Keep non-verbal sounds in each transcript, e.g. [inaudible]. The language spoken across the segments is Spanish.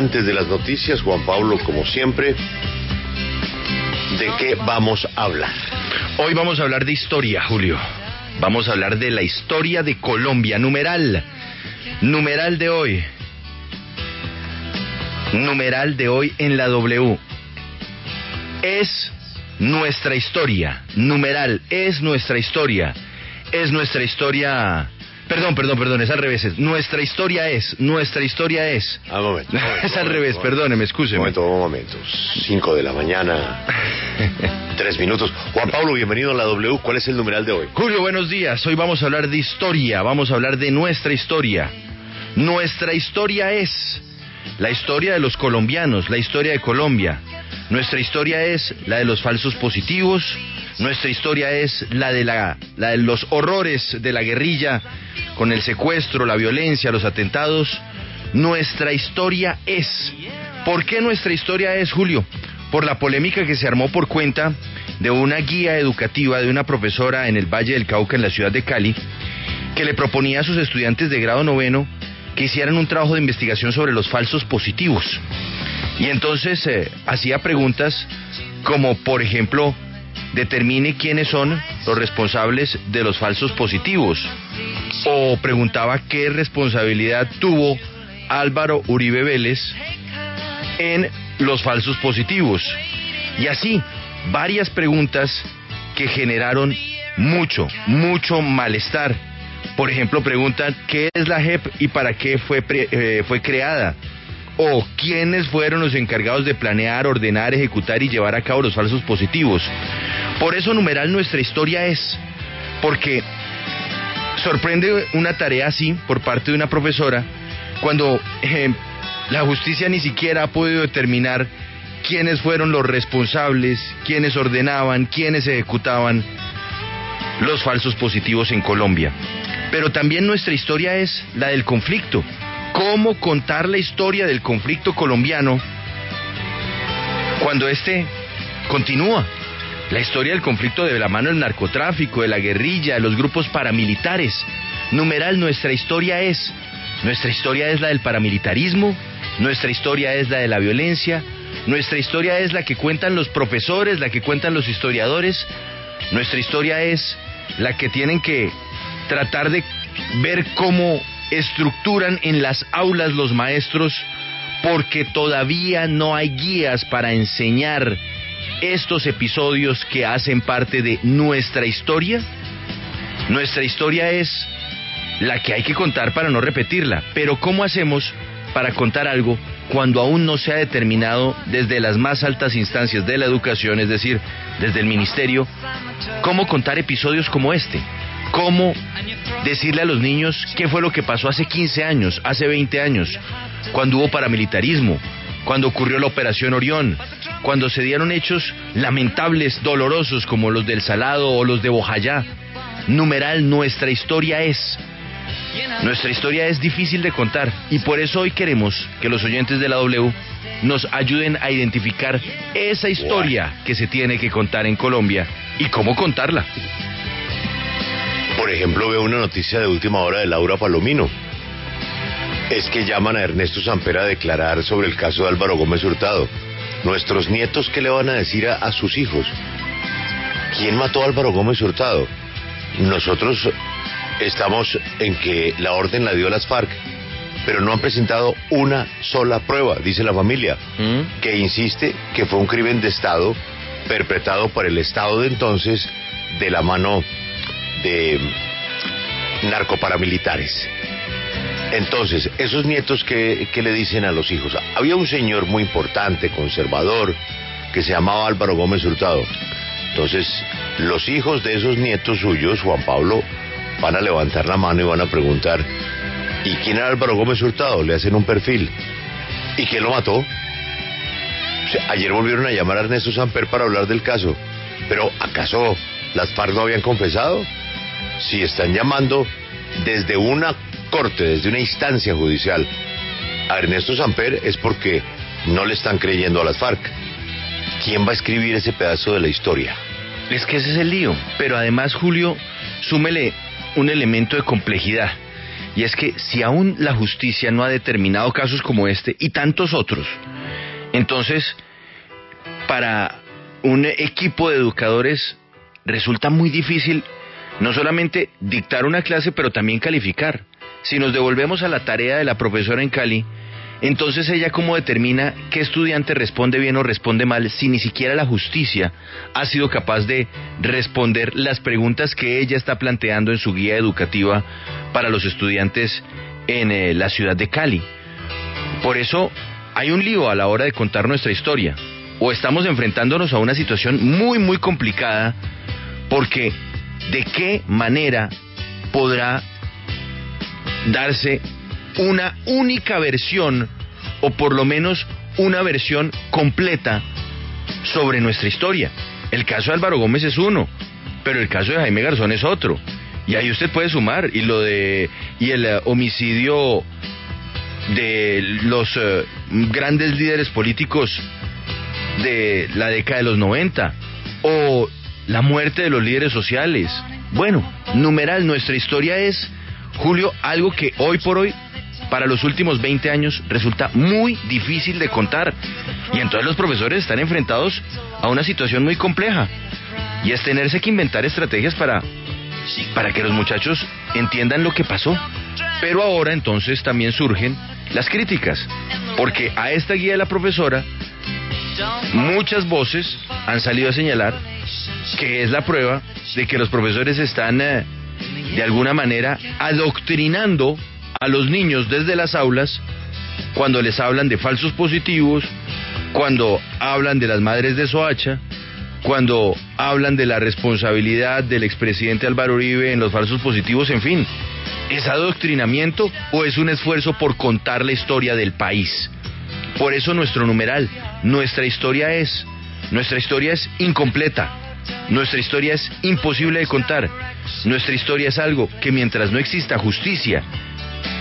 Antes de las noticias, Juan Pablo, como siempre, ¿de qué vamos a hablar? Hoy vamos a hablar de historia, Julio. Vamos a hablar de la historia de Colombia. Numeral. Numeral de hoy. Numeral de hoy en la W. Es nuestra historia. Numeral. Es nuestra historia. Es nuestra historia Perdón, perdón, perdón, es al revés. Es, nuestra historia es, nuestra historia es. Ah, momento. momento [laughs] es al revés, perdóneme, excúseme. Momento, momento. Cinco de la mañana, [laughs] tres minutos. Juan Pablo, bienvenido a la W. ¿Cuál es el numeral de hoy? Julio, buenos días. Hoy vamos a hablar de historia, vamos a hablar de nuestra historia. Nuestra historia es la historia de los colombianos, la historia de Colombia. Nuestra historia es la de los falsos positivos, nuestra historia es la de, la, de los horrores de la guerrilla, con el secuestro, la violencia, los atentados. Nuestra historia es. ¿Por qué nuestra historia es, Julio? Por la polémica que se armó por cuenta de una guía educativa de una profesora en el Valle del Cauca, en la ciudad de Cali, que le proponía a sus estudiantes de grado noveno que hicieran un trabajo de investigación sobre los falsos positivos. Y entonces eh, hacía preguntas como, por ejemplo, determine quiénes son los responsables de los falsos positivos. O preguntaba qué responsabilidad tuvo Álvaro Uribe Vélez en los falsos positivos. Y así, varias preguntas que generaron mucho, mucho malestar. Por ejemplo, preguntan qué es la JEP y para qué fue, eh, fue creada. O quiénes fueron los encargados de planear, ordenar, ejecutar y llevar a cabo los falsos positivos. Por eso numeral nuestra historia es, porque sorprende una tarea así por parte de una profesora cuando eh, la justicia ni siquiera ha podido determinar quiénes fueron los responsables, quiénes ordenaban, quiénes ejecutaban los falsos positivos en Colombia. Pero también nuestra historia es la del conflicto. ¿Cómo contar la historia del conflicto colombiano cuando este continúa? la historia del conflicto de la mano del narcotráfico, de la guerrilla, de los grupos paramilitares. Numeral, nuestra historia es, nuestra historia es la del paramilitarismo, nuestra historia es la de la violencia, nuestra historia es la que cuentan los profesores, la que cuentan los historiadores, nuestra historia es la que tienen que tratar de ver cómo estructuran en las aulas los maestros porque todavía no hay guías para enseñar estos episodios que hacen parte de nuestra historia? Nuestra historia es la que hay que contar para no repetirla, pero ¿cómo hacemos para contar algo cuando aún no se ha determinado desde las más altas instancias de la educación, es decir, desde el ministerio, cómo contar episodios como este? ¿Cómo decirle a los niños qué fue lo que pasó hace 15 años, hace 20 años, cuando hubo paramilitarismo, cuando ocurrió la Operación Orión, cuando se dieron hechos lamentables, dolorosos como los del Salado o los de Bojayá. Numeral, nuestra historia es. Nuestra historia es difícil de contar y por eso hoy queremos que los oyentes de la W nos ayuden a identificar esa historia que se tiene que contar en Colombia y cómo contarla. Por ejemplo, veo una noticia de última hora de Laura Palomino. Es que llaman a Ernesto Samper a declarar sobre el caso de Álvaro Gómez Hurtado. Nuestros nietos, ¿qué le van a decir a, sus hijos? ¿Quién mató a Álvaro Gómez Hurtado? Nosotros estamos en que la orden la dio las FARC, pero no han presentado una sola prueba, dice la familia, ¿Mm? que insiste que fue un crimen de Estado perpetrado por el Estado de entonces de la mano de narcoparamilitares. Entonces, esos nietos que, le dicen a los hijos, había un señor muy importante, conservador, que se llamaba Álvaro Gómez Hurtado. Entonces, los hijos de esos nietos suyos, Juan Pablo, van a levantar la mano y van a preguntar, ¿y quién era Álvaro Gómez Hurtado? Le hacen un perfil. ¿Y quién lo mató? ayer volvieron a llamar a Ernesto Samper para hablar del caso. Pero ¿acaso las FARC no habían confesado? Si están llamando desde una corte, desde una instancia judicial, a Ernesto Samper es porque no le están creyendo a las FARC. ¿Quién va a escribir ese pedazo de la historia? Es que ese es el lío. Pero además, Julio, súmele un elemento de complejidad. Y es que si aún la justicia no ha determinado casos como este y tantos otros, entonces para un equipo de educadores resulta muy difícil no solamente dictar una clase, pero también calificar. Si nos devolvemos a la tarea de la profesora en Cali, entonces ella cómo determina qué estudiante responde bien o responde mal si ni siquiera la justicia ha sido capaz de responder las preguntas que ella está planteando en su guía educativa para los estudiantes en eh, la ciudad de Cali. Por eso hay un lío a la hora de contar nuestra historia. O estamos enfrentándonos a una situación muy, muy complicada porque de qué manera podrá darse una única versión o por lo menos una versión completa sobre nuestra historia. El caso de Álvaro Gómez es uno, pero el caso de Jaime Garzón es otro. Y ahí usted puede sumar y lo de y el eh, homicidio de los eh, grandes líderes políticos de la década de los 90 o la muerte de los líderes sociales. Bueno, numeral, nuestra historia es, Julio, algo que hoy por hoy, para los últimos 20 años, resulta muy difícil de contar. Y entonces los profesores están enfrentados a una situación muy compleja. Y es tenerse que inventar estrategias para, para que los muchachos entiendan lo que pasó. Pero ahora entonces también surgen las críticas, porque a esta guía de la profesora muchas voces han salido a señalar que es la prueba de que los profesores están eh, de alguna manera adoctrinando a los niños desde las aulas cuando les hablan de falsos positivos, cuando hablan de las madres de Soacha, cuando hablan de la responsabilidad del expresidente Álvaro Uribe en los falsos positivos, en fin. ¿Es adoctrinamiento o es un esfuerzo por contar la historia del país? Por eso nuestro numeral, nuestra historia es, nuestra historia es incompleta, nuestra historia es imposible de contar, nuestra historia es algo que mientras no exista justicia,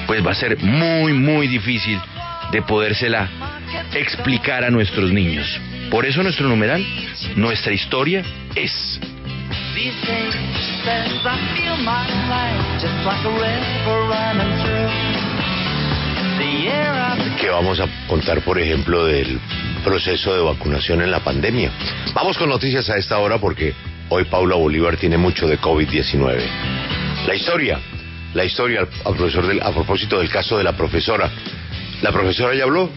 pues va a ser muy, muy difícil de podérsela explicar a nuestros niños. Por eso nuestro numeral, nuestra historia es. Que vamos a contar, por ejemplo, del proceso de vacunación en la pandemia. Vamos con noticias a esta hora porque hoy Paula Bolívar tiene mucho de COVID-19. La historia, la historia al profesor del, a propósito del caso de la profesora. ¿La profesora ya habló?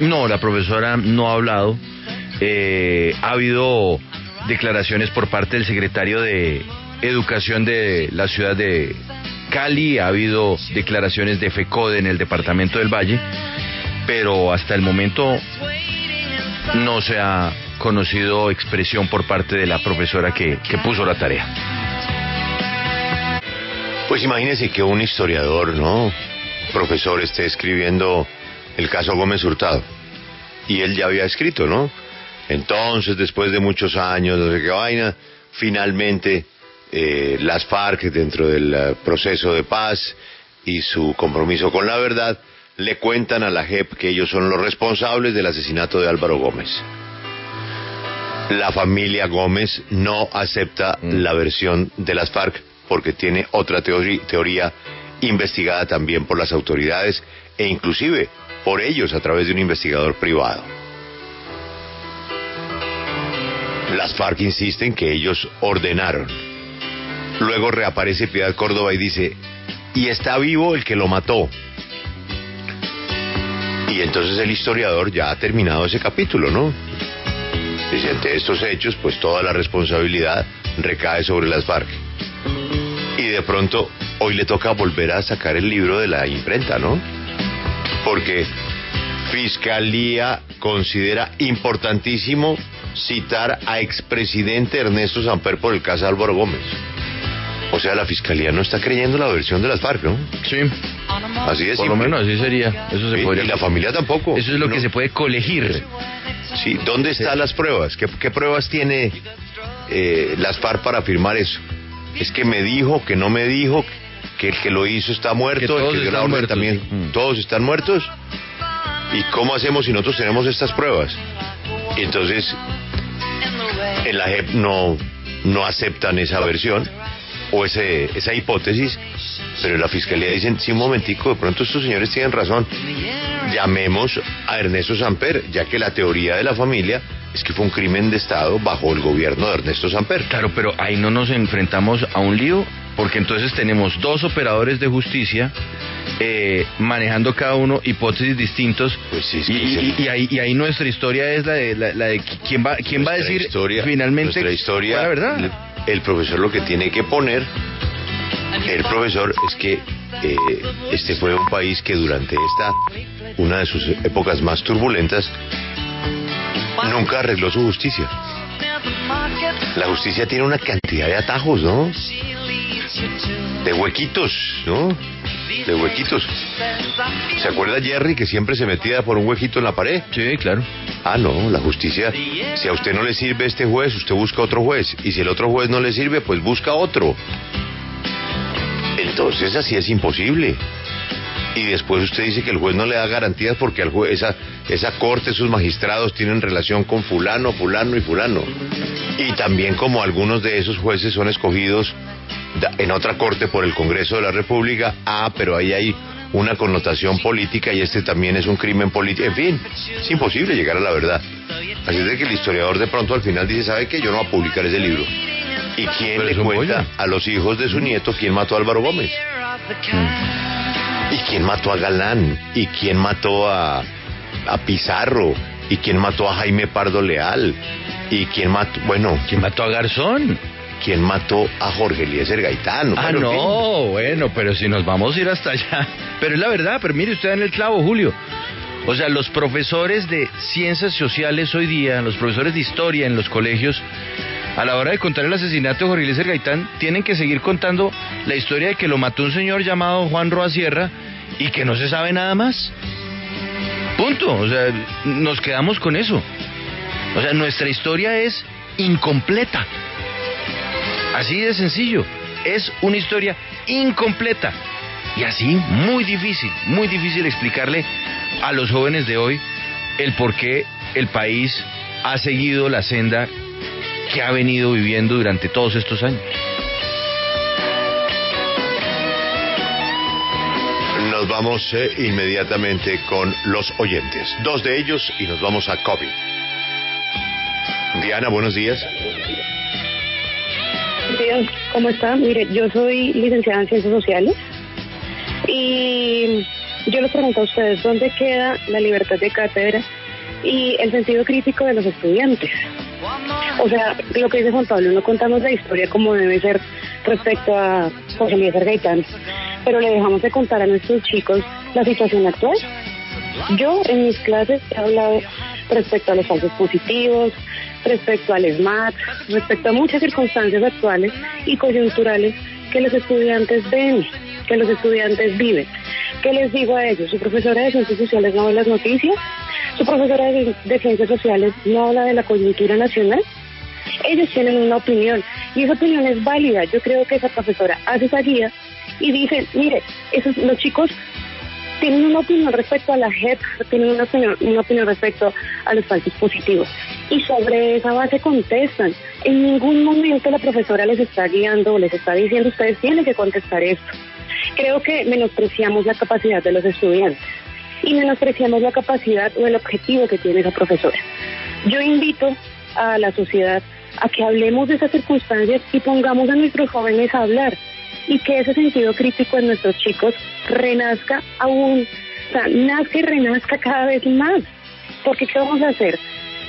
No, la profesora no ha hablado. Eh, ha habido declaraciones por parte del secretario de Educación de la ciudad de Cali, ha habido declaraciones de FECODE en el departamento del Valle, pero hasta el momento no se ha conocido expresión por parte de la profesora que, que puso la tarea. Pues imagínese que un historiador, ¿no? Profesor esté escribiendo el caso Gómez Hurtado. Y él ya había escrito, ¿no? Entonces, después de muchos años, no sé qué vaina, finalmente eh, las FARC, dentro del eh, proceso de paz y su compromiso con la verdad, le cuentan a la JEP que ellos son los responsables del asesinato de Álvaro Gómez. La familia Gómez no acepta mm. la versión de las FARC porque tiene otra teoría investigada también por las autoridades e inclusive por ellos a través de un investigador privado. Las FARC insisten que ellos ordenaron. Luego reaparece Piedad Córdoba y dice, y está vivo el que lo mató. Y entonces el historiador ya ha terminado ese capítulo, ¿no? Dice, ante estos hechos, pues toda la responsabilidad recae sobre las FARC. Y de pronto, hoy le toca volver a sacar el libro de la imprenta, ¿no? Porque Fiscalía considera importantísimo citar a expresidente Ernesto Samper por el caso Álvaro Gómez. O sea, la fiscalía no está creyendo la versión de las FARC, ¿no? Sí. Así es. Por lo menos así sería. Eso se podría... Y la familia tampoco. Eso es lo que se puede colegir. Sí. ¿Dónde están las pruebas? ¿Qué, pruebas tiene eh, las FARC para afirmar eso? Es que me dijo, que no me dijo, que el que lo hizo está muerto, el que dio la orden también. Mm. Todos están muertos. ¿Y cómo hacemos si nosotros tenemos estas pruebas? Y entonces, en la JEP no, no aceptan esa versión o ese, esa hipótesis Pero la fiscalía dicen, sí, un momentico, de pronto estos señores tienen razón. Llamemos a Ernesto Samper, ya que la teoría de la familia es que fue un crimen de Estado bajo el gobierno de Ernesto Samper. Claro, pero ahí no nos enfrentamos a un lío, porque entonces tenemos dos operadores de justicia eh, manejando cada uno hipótesis distintos. Pues sí, es que y, y- y ahí, y ahí nuestra historia es la de, la, la de quién va, quién va a decir historia- finalmente nuestra historia, cuál es la verdad. El- profesor lo que tiene que poner, el profesor, es que eh, este fue un país que durante esta, una de sus épocas más turbulentas, nunca arregló su justicia. La justicia tiene una cantidad de atajos, ¿no? De huequitos, ¿no? De huequitos. ¿Se acuerda Jerry que siempre se metía por un huequito en la pared? Sí, claro. Ah, no, la justicia, si a usted no le sirve este juez, usted busca otro juez. Y si el otro juez no le sirve, pues busca otro. Entonces así es imposible. Y después usted dice que el juez no le da garantías porque al juez, esa, esa corte, esos magistrados tienen relación con fulano, fulano y fulano. Y también como algunos de esos jueces son escogidos en otra corte por el Congreso de la República, ah, pero ahí hay una connotación política y este también es un crimen político. En fin, es imposible llegar a la verdad. Así es de que el historiador de pronto al final dice, ¿sabe qué? Yo no voy a publicar ese libro. ¿Y quién Pero le cuenta a los hijos de su nieto quién mató a Álvaro Gómez? ¿Y quién mató a Galán? ¿Y quién mató a, a Pizarro? ¿Y quién mató a Jaime Pardo Leal? ¿Y quién mató, bueno, ¿Quién mató a Garzón? Quién mató a Jorge Eliezer Gaitán? Ah, fin. no, bueno, pero si nos vamos a ir hasta allá. [laughs] Pero es la verdad, pero mire usted en el clavo, Julio. O sea, los profesores de ciencias sociales hoy día, los profesores de historia en los colegios, a la hora de contar el asesinato de Jorge Eliezer Gaitán, tienen que seguir contando la historia de que lo mató un señor llamado Juan Roa Sierra y que no se sabe nada más. Punto. O sea, nos quedamos con eso. O sea, nuestra historia es incompleta. Así de sencillo. Es una historia incompleta. Y así, muy difícil, muy difícil explicarle a los jóvenes de hoy el por qué el país ha seguido la senda que ha venido viviendo durante todos estos años. Nos vamos eh, inmediatamente con los oyentes. Dos de ellos y nos vamos a COVID. Diana, buenos días. Días, ¿cómo está? Mire, yo soy licenciada en Ciencias Sociales y yo les pregunto a ustedes, ¿dónde queda la libertad de cátedra y el sentido crítico de los estudiantes? O sea, lo que dice Juan Pablo, no contamos la historia como debe ser respecto a José Eliezer Gaitán, pero le dejamos de contar a nuestros chicos la situación actual. Yo en mis clases he hablado respecto a los falsos positivos, respecto al SMAT, respecto a muchas circunstancias actuales y coyunturales que los estudiantes ven, que los estudiantes viven. ¿Qué les digo a ellos? Su profesora de Ciencias Sociales no ve las noticias, su profesora de, de Ciencias Sociales no habla de la coyuntura nacional. Ellos tienen una opinión y esa opinión es válida. Yo creo que esa profesora hace esa guía y dice, mire, esos, los chicos tienen una opinión respecto a la JEP, tienen una una opinión respecto a los falsos positivos. Y sobre esa base contestan. En ningún momento la profesora les está guiando o les está diciendo, ustedes tienen que contestar esto. Creo que menospreciamos la capacidad de los estudiantes y menospreciamos la capacidad o el objetivo que tiene esa profesora. Yo invito a la sociedad a que hablemos de esas circunstancias y pongamos a nuestros jóvenes a hablar y que ese sentido crítico en nuestros chicos renazca aún, o sea, nazca y renazca cada vez más. Porque ¿qué vamos a hacer?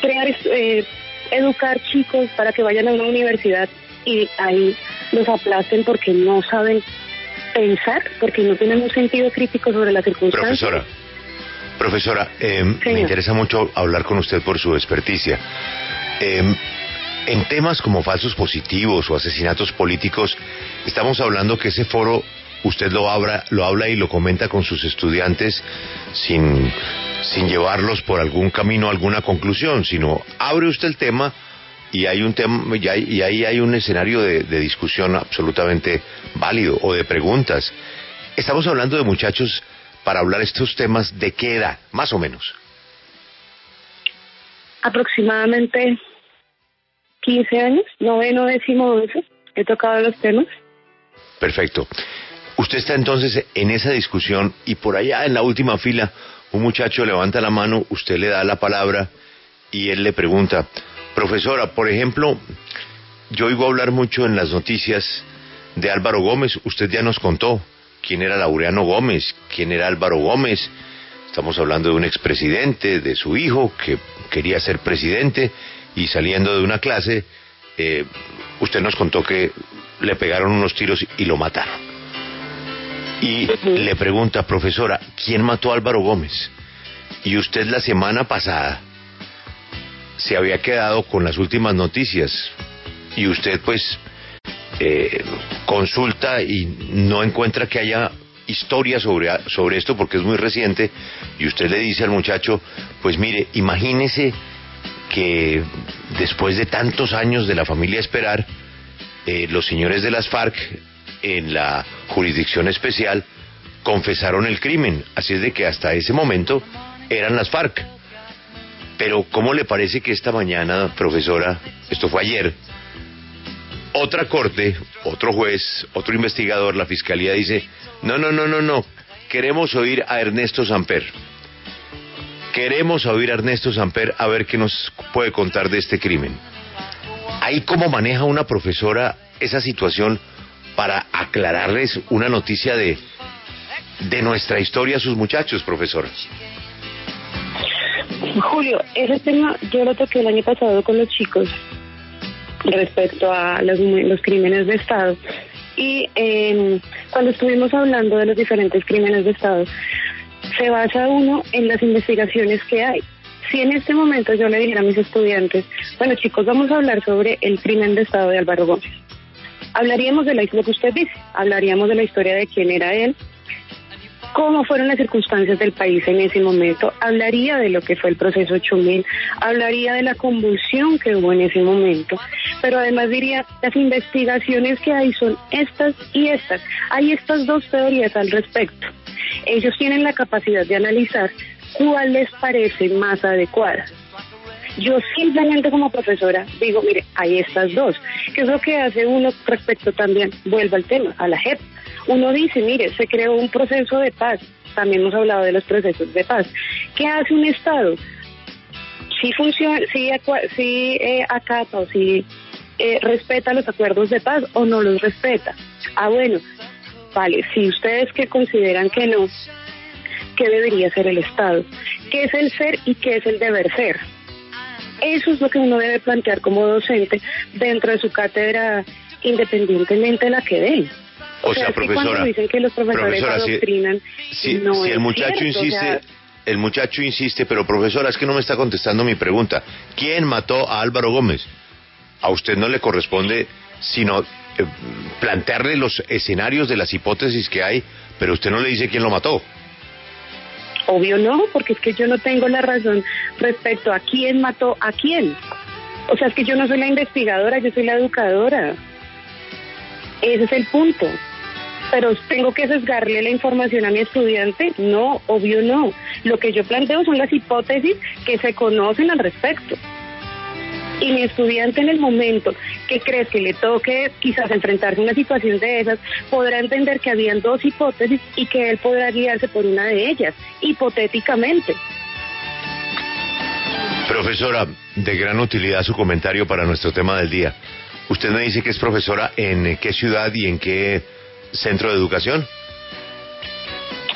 Crear, eh, educar chicos para que vayan a una universidad y ahí los aplasten porque no saben pensar, porque no tienen un sentido crítico sobre las circunstancias. Profesora, profesora, eh, me interesa mucho hablar con usted por su experticia. Eh, en temas como falsos positivos o asesinatos políticos, estamos hablando que ese foro usted lo habla, lo habla y lo comenta con sus estudiantes sin, sin llevarlos por algún camino, alguna conclusión, sino abre usted el tema y hay un tema y, hay- y ahí hay un escenario de, de discusión absolutamente válido o de preguntas. Estamos hablando de muchachos para hablar estos temas de qué edad, más o menos. Aproximadamente 15 años, noveno, décimo, once, he tocado los temas. Perfecto. usted está entonces en esa discusión y por allá en la última fila un muchacho levanta la mano, usted le da la palabra y él le pregunta, profesora, por ejemplo, yo oigo hablar mucho en las noticias de Álvaro Gómez, usted ya nos contó quién era Laureano Gómez, quién era Álvaro Gómez, estamos hablando de un expresidente, de su hijo que quería ser presidente y saliendo de una clase, eh, usted nos contó que le pegaron unos tiros y lo mataron. Y le pregunta, profesora, ¿quién mató a Álvaro Gómez? Y usted la semana pasada se había quedado con las últimas noticias. Y usted pues eh, consulta y no encuentra que haya historia sobre, sobre esto porque es muy reciente. Y usted le dice al muchacho, pues mire, imagínese que después de tantos años de la familia esperar, eh, los señores de las FARC en la jurisdicción especial confesaron el crimen. Así es de que hasta ese momento eran las FARC. Pero ¿cómo le parece que esta mañana, profesora, esto fue ayer, otra corte, otro juez, otro investigador, la fiscalía dice, no, no, no, no, no, queremos oír a Ernesto Samper. Queremos oír a Ernesto Samper a ver qué nos puede contar de este crimen. Ahí cómo maneja una profesora esa situación para aclararles una noticia de, de nuestra historia a sus muchachos, profesor. Julio, ese tema yo lo toqué el año pasado con los chicos respecto a los, los crímenes de Estado. Y eh, cuando estuvimos hablando de los diferentes crímenes de Estado, se basa uno en las investigaciones que hay. Si en este momento yo le dijera a mis estudiantes, bueno chicos, vamos a hablar sobre el crimen de Estado de Álvaro Gómez Hablaríamos de la, lo que usted dice, hablaríamos de la historia de quién era él, cómo fueron las circunstancias del país en ese momento, hablaría de lo que fue el proceso 8000, hablaría de la convulsión que hubo en ese momento, pero además diría, las investigaciones que hay son estas y estas. Hay estas dos teorías al respecto. Ellos tienen la capacidad de analizar cuál les parece más adecuada. Yo simplemente como profesora digo, mire, hay estas dos. ¿Qué es lo que hace uno respecto también? Vuelvo al tema, a la JEP. Uno dice, mire, se creó un proceso de paz. También hemos hablado de los procesos de paz. ¿Qué hace un Estado? Si funciona, si, si eh, acata o si eh, respeta los acuerdos de paz o no los respeta. Ah, bueno, vale, si ustedes que consideran que no, ¿qué debería ser el Estado? ¿Qué es el ser y qué es el deber ser? Eso es lo que uno debe plantear como docente dentro de su cátedra, independientemente de la que dé. O, sea, profesora, dicen que los profesores adoctrinan, si, si, el muchacho insiste, el muchacho insiste, pero profesora, es que no me está contestando mi pregunta. ¿Quién mató a Álvaro Gómez? A usted no le corresponde sino plantearle los escenarios de las hipótesis que hay, pero usted no le dice quién lo mató. Obvio no, porque es que yo no tengo la razón respecto a quién mató a quién. O sea, es que yo no soy la investigadora, yo soy la educadora. Ese es el punto. Pero tengo que sesgarle la información a mi estudiante. No, obvio no. Lo que yo planteo son las hipótesis que se conocen al respecto y mi estudiante en el momento que crees que le toque quizás enfrentarse a una situación de esas, podrá entender que habían dos hipótesis y que él podrá guiarse por una de ellas, hipotéticamente. Profesora, de gran utilidad su comentario para nuestro tema del día. Usted me dice que es profesora en qué ciudad y en qué centro de educación.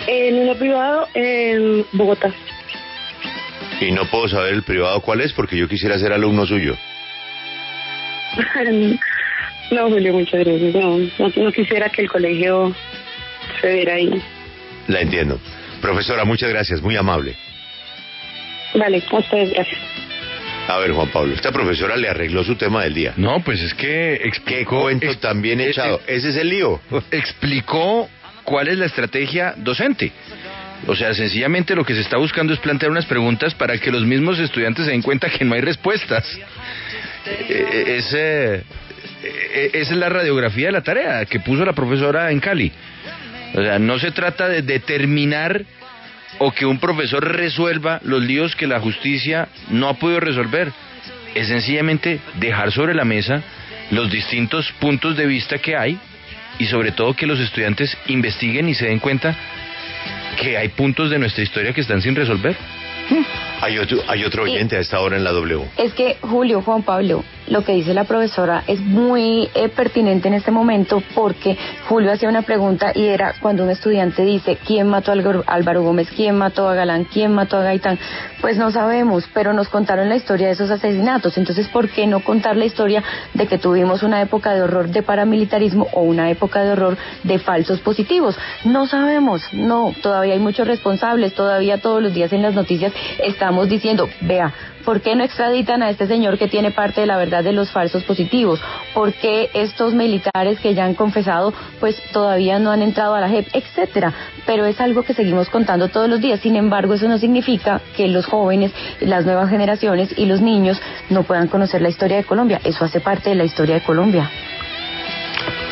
En uno privado en Bogotá. Y no puedo saber el privado cuál es porque yo quisiera ser alumno suyo. [laughs] no, Julio, muchas gracias. No, no, quisiera que el colegio se viera ahí. La entiendo. Profesora, muchas gracias, muy amable. Vale, a ustedes gracias. A ver, Juan Pablo, esta profesora le arregló su tema del día. No, pues es que explicó... ¿Qué cuento también echado? Ese es el lío. [laughs] Explicó cuál es la estrategia docente. O sea, sencillamente lo que se está buscando es plantear unas preguntas para que los mismos estudiantes se den cuenta que no hay respuestas. Eh, eh, eh, esa es la radiografía de la tarea que puso la profesora en Cali. O sea, no se trata de determinar o que un profesor resuelva los líos que la justicia no ha podido resolver. Es sencillamente dejar sobre la mesa los distintos puntos de vista que hay y sobre todo que los estudiantes investiguen y se den cuenta que hay puntos de nuestra historia que están sin resolver. Hay otro, hay otro oyente a esta hora en la W. Es que, Julio, Juan Pablo, lo que dice la profesora es muy eh, pertinente en este momento porque Julio hacía una pregunta y era cuando un estudiante dice, ¿quién mató a Álvaro Gómez? ¿Quién mató a Galán? ¿Quién mató a Gaitán? Pues no sabemos, pero nos contaron la historia de esos asesinatos. Entonces, ¿por qué no contar la historia de que tuvimos una época de horror de paramilitarismo o una época de horror de falsos positivos? No sabemos, no, todavía hay muchos responsables, todavía todos los días en las noticias estamos diciendo, vea, ¿Por qué no extraditan a este señor que tiene parte de la verdad de los falsos positivos? ¿Por qué estos militares que ya han confesado, pues todavía no han entrado a la JEP, etcétera? Pero es algo que seguimos contando todos los días. Sin embargo, eso no significa que los jóvenes, las nuevas generaciones y los niños no puedan conocer la historia de Colombia. Eso hace parte de la historia de Colombia.